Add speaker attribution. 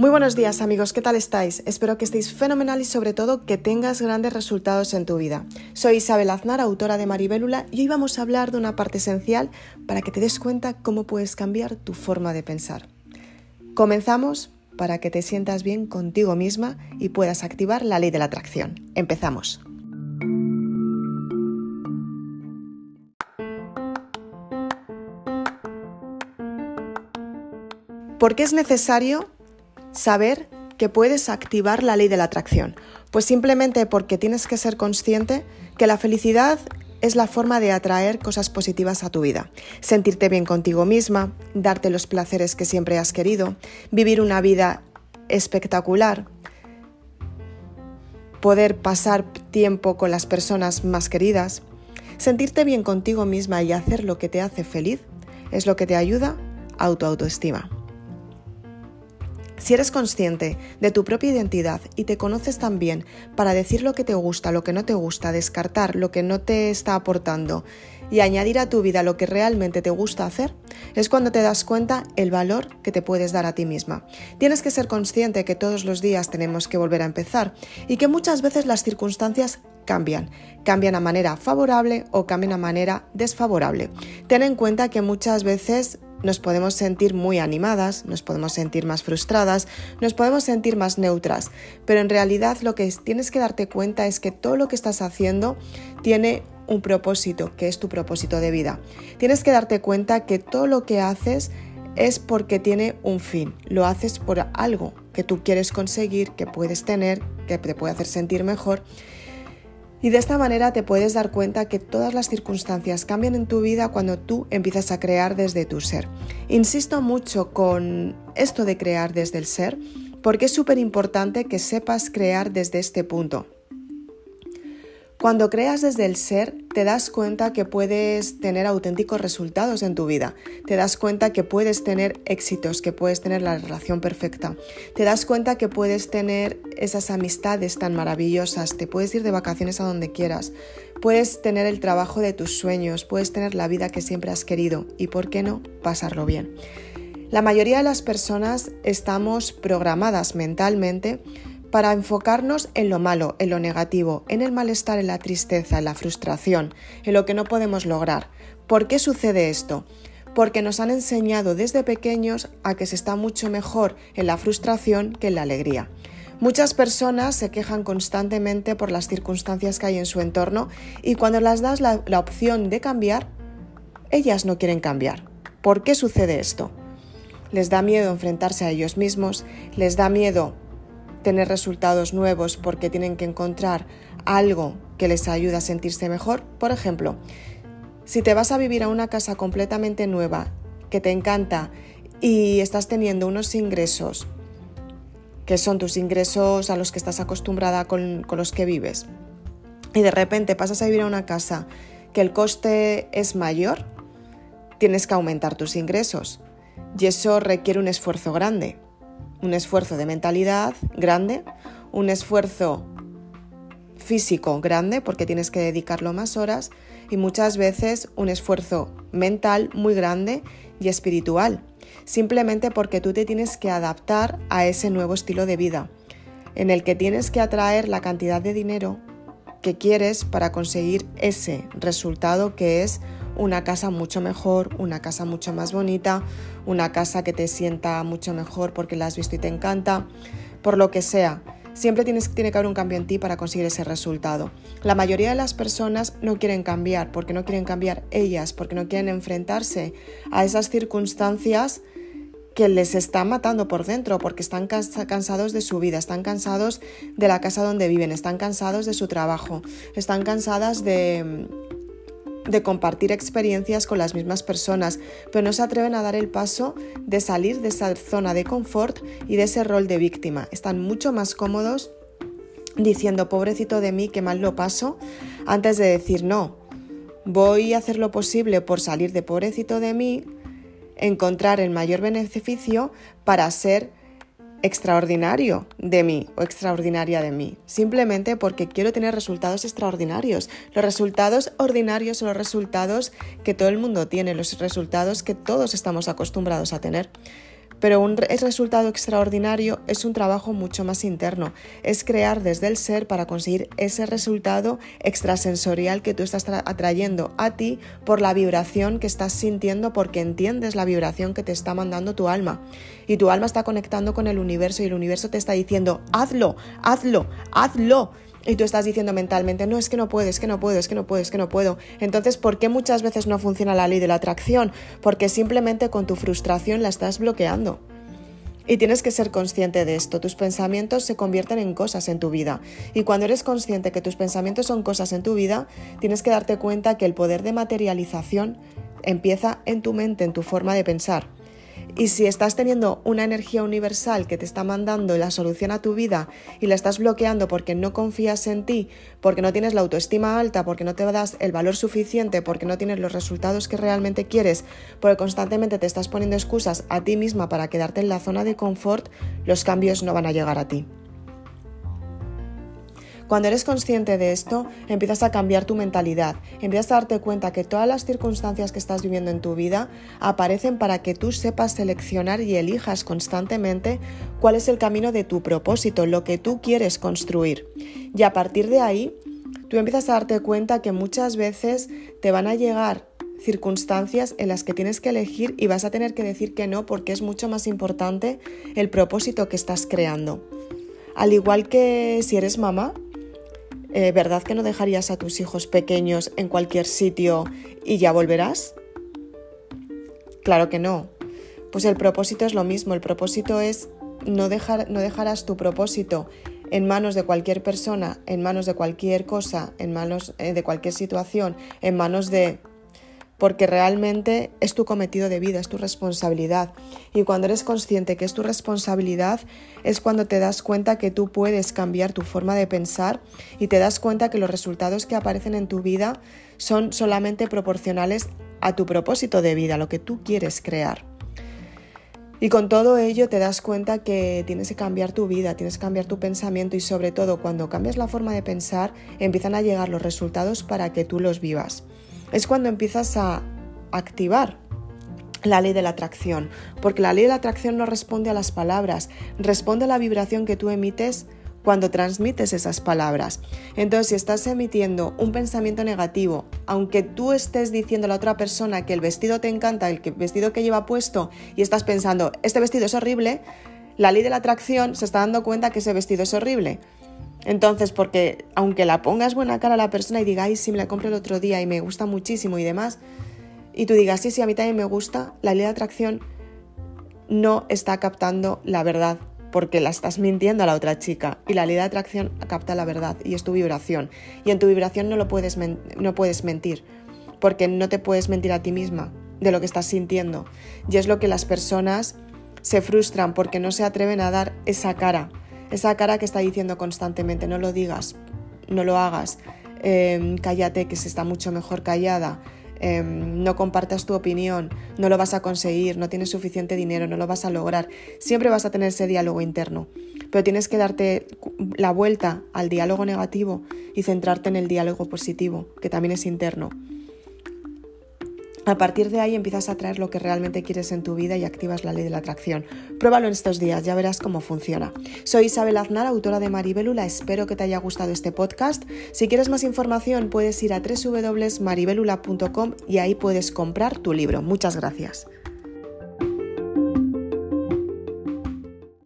Speaker 1: Muy buenos días amigos, ¿qué tal estáis? Espero que estéis fenomenal y sobre todo que tengas grandes resultados en tu vida. Soy Isabel Aznar, autora de Maribélula, y hoy vamos a hablar de una parte esencial para que te des cuenta cómo puedes cambiar tu forma de pensar. Comenzamos para que te sientas bien contigo misma y puedas activar la ley de la atracción. Empezamos. ¿Por qué es necesario saber que puedes activar la ley de la atracción? Pues simplemente porque tienes que ser consciente que la felicidad es la forma de atraer cosas positivas a tu vida. Sentirte bien contigo misma, darte los placeres que siempre has querido, vivir una vida espectacular, poder pasar tiempo con las personas más queridas, sentirte bien contigo misma y hacer lo que te hace feliz es lo que te ayuda a autoestima. Si eres consciente de tu propia identidad y te conoces también para decir lo que te gusta, lo que no te gusta, descartar lo que no te está aportando y añadir a tu vida lo que realmente te gusta hacer, es cuando te das cuenta el valor que te puedes dar a ti misma. Tienes que ser consciente que todos los días tenemos que volver a empezar y que muchas veces las circunstancias cambian, cambian a manera favorable o cambian a manera desfavorable. Ten en cuenta que muchas veces nos podemos sentir muy animadas, nos podemos sentir más frustradas, nos podemos sentir más neutras, pero en realidad lo que tienes que darte cuenta es que todo lo que estás haciendo tiene un propósito, que es tu propósito de vida. Tienes que darte cuenta que todo lo que haces es porque tiene un fin, lo haces por algo que tú quieres conseguir, que puedes tener, que te puede hacer sentir mejor y de esta manera te puedes dar cuenta que todas las circunstancias cambian en tu vida cuando tú empiezas a crear desde tu ser. Insisto mucho con esto de crear desde el ser porque es súper importante que sepas crear desde este punto. Cuando creas desde el ser, te das cuenta que puedes tener auténticos resultados en tu vida. Te das cuenta que puedes tener éxitos, que puedes tener la relación perfecta. Te das cuenta que puedes tener esas amistades tan maravillosas. Te puedes ir de vacaciones a donde quieras. Puedes tener el trabajo de tus sueños. Puedes tener la vida que siempre has querido. Y, ¿por qué no?, pasarlo bien. La mayoría de las personas estamos programadas mentalmente para enfocarnos en lo malo, en lo negativo, en el malestar, en la tristeza, en la frustración, en lo que no podemos lograr. ¿Por qué sucede esto? Porque nos han enseñado desde pequeños a que se está mucho mejor en la frustración que en la alegría. Muchas personas se quejan constantemente por las circunstancias que hay en su entorno y cuando las das la, la opción de cambiar, ellas no quieren cambiar. ¿Por qué sucede esto? Les da miedo enfrentarse a ellos mismos, les da miedo tener resultados nuevos porque tienen que encontrar algo que les ayude a sentirse mejor. Por ejemplo, si te vas a vivir a una casa completamente nueva, que te encanta y estás teniendo unos ingresos que son tus ingresos a los que estás acostumbrada con, con los que vives, y de repente pasas a vivir a una casa que el coste es mayor, tienes que aumentar tus ingresos. Y eso requiere un esfuerzo grande un esfuerzo de mentalidad grande, un esfuerzo físico grande porque tienes que dedicarlo más horas y muchas veces un esfuerzo mental muy grande y espiritual, simplemente porque tú te tienes que adaptar a ese nuevo estilo de vida, en el que tienes que atraer la cantidad de dinero que quieres para conseguir ese resultado que es una casa mucho mejor, una casa mucho más bonita, una casa que te sienta mucho mejor porque la has visto y te encanta, por lo que sea. Siempre tienes, tiene que haber un cambio en ti para conseguir ese resultado. La mayoría de las personas no quieren cambiar porque no quieren cambiar ellas, porque no quieren enfrentarse a esas circunstancias que les están matando por dentro porque están cansados de su vida, están cansados de la casa donde viven, están cansados de su trabajo, están cansadas de, de compartir experiencias con las mismas personas, pero no se atreven a dar el paso de salir de esa zona de confort y de ese rol de víctima. Están mucho más cómodos diciendo, pobrecito de mí, que mal lo paso, antes de decir, no, voy a hacer lo posible por salir de pobrecito de mí, encontrar el mayor beneficio para ser extraordinario de mí o extraordinaria de mí, simplemente porque quiero tener resultados extraordinarios. Los resultados ordinarios son los resultados que todo el mundo tiene, los resultados que todos estamos acostumbrados a tener. Pero un resultado extraordinario es un trabajo mucho más interno, es crear desde el ser para conseguir ese resultado extrasensorial que tú estás atrayendo a ti por la vibración que estás sintiendo porque entiendes la vibración que te está mandando tu alma. Y tu alma está conectando con el universo y el universo te está diciendo, hazlo, hazlo, hazlo. Y tú estás diciendo mentalmente, no, es que no puedo, es que no puedo, es que no puedo, es que no puedo. Entonces, ¿por qué muchas veces no funciona la ley de la atracción? Porque simplemente con tu frustración la estás bloqueando. Y tienes que ser consciente de esto. Tus pensamientos se convierten en cosas en tu vida. Y cuando eres consciente que tus pensamientos son cosas en tu vida, tienes que darte cuenta que el poder de materialización empieza en tu mente, en tu forma de pensar. Y si estás teniendo una energía universal que te está mandando la solución a tu vida y la estás bloqueando porque no confías en ti, porque no tienes la autoestima alta, porque no te das el valor suficiente, porque no tienes los resultados que realmente quieres, porque constantemente te estás poniendo excusas a ti misma para quedarte en la zona de confort, los cambios no van a llegar a ti. Cuando eres consciente de esto, empiezas a cambiar tu mentalidad, empiezas a darte cuenta que todas las circunstancias que estás viviendo en tu vida aparecen para que tú sepas seleccionar y elijas constantemente cuál es el camino de tu propósito, lo que tú quieres construir. Y a partir de ahí, tú empiezas a darte cuenta que muchas veces te van a llegar circunstancias en las que tienes que elegir y vas a tener que decir que no porque es mucho más importante el propósito que estás creando. Al igual que si eres mamá, eh, ¿verdad que no dejarías a tus hijos pequeños en cualquier sitio y ya volverás? Claro que no. Pues el propósito es lo mismo, el propósito es no, dejar, no dejarás tu propósito en manos de cualquier persona, en manos de cualquier cosa, en manos eh, de cualquier situación, en manos de porque realmente es tu cometido de vida, es tu responsabilidad. Y cuando eres consciente que es tu responsabilidad, es cuando te das cuenta que tú puedes cambiar tu forma de pensar y te das cuenta que los resultados que aparecen en tu vida son solamente proporcionales a tu propósito de vida, lo que tú quieres crear. Y con todo ello te das cuenta que tienes que cambiar tu vida, tienes que cambiar tu pensamiento y sobre todo cuando cambias la forma de pensar empiezan a llegar los resultados para que tú los vivas es cuando empiezas a activar la ley de la atracción, porque la ley de la atracción no responde a las palabras, responde a la vibración que tú emites cuando transmites esas palabras. Entonces, si estás emitiendo un pensamiento negativo, aunque tú estés diciendo a la otra persona que el vestido te encanta, el vestido que lleva puesto, y estás pensando, este vestido es horrible, la ley de la atracción se está dando cuenta que ese vestido es horrible. Entonces, porque aunque la pongas buena cara a la persona y diga, ay, sí, me la compré el otro día y me gusta muchísimo y demás, y tú digas, sí, sí, a mí también me gusta, la ley de atracción no está captando la verdad, porque la estás mintiendo a la otra chica. Y la ley de atracción capta la verdad y es tu vibración. Y en tu vibración no, lo puedes, no puedes mentir, porque no te puedes mentir a ti misma de lo que estás sintiendo. Y es lo que las personas se frustran porque no se atreven a dar esa cara esa cara que está diciendo constantemente, no lo digas, no lo hagas, em, cállate que se está mucho mejor callada, em, no compartas tu opinión, no lo vas a conseguir, no tienes suficiente dinero, no lo vas a lograr. Siempre vas a tener ese diálogo interno, pero tienes que darte la vuelta al diálogo negativo y centrarte en el diálogo positivo, que también es interno. A partir de ahí empiezas a traer lo que realmente quieres en tu vida y activas la ley de la atracción. Pruébalo en estos días, ya verás cómo funciona. Soy Isabel Aznar, autora de Maribelula. Espero que te haya gustado este podcast. Si quieres más información, puedes ir a www.maribelula.com y ahí puedes comprar tu libro. Muchas gracias.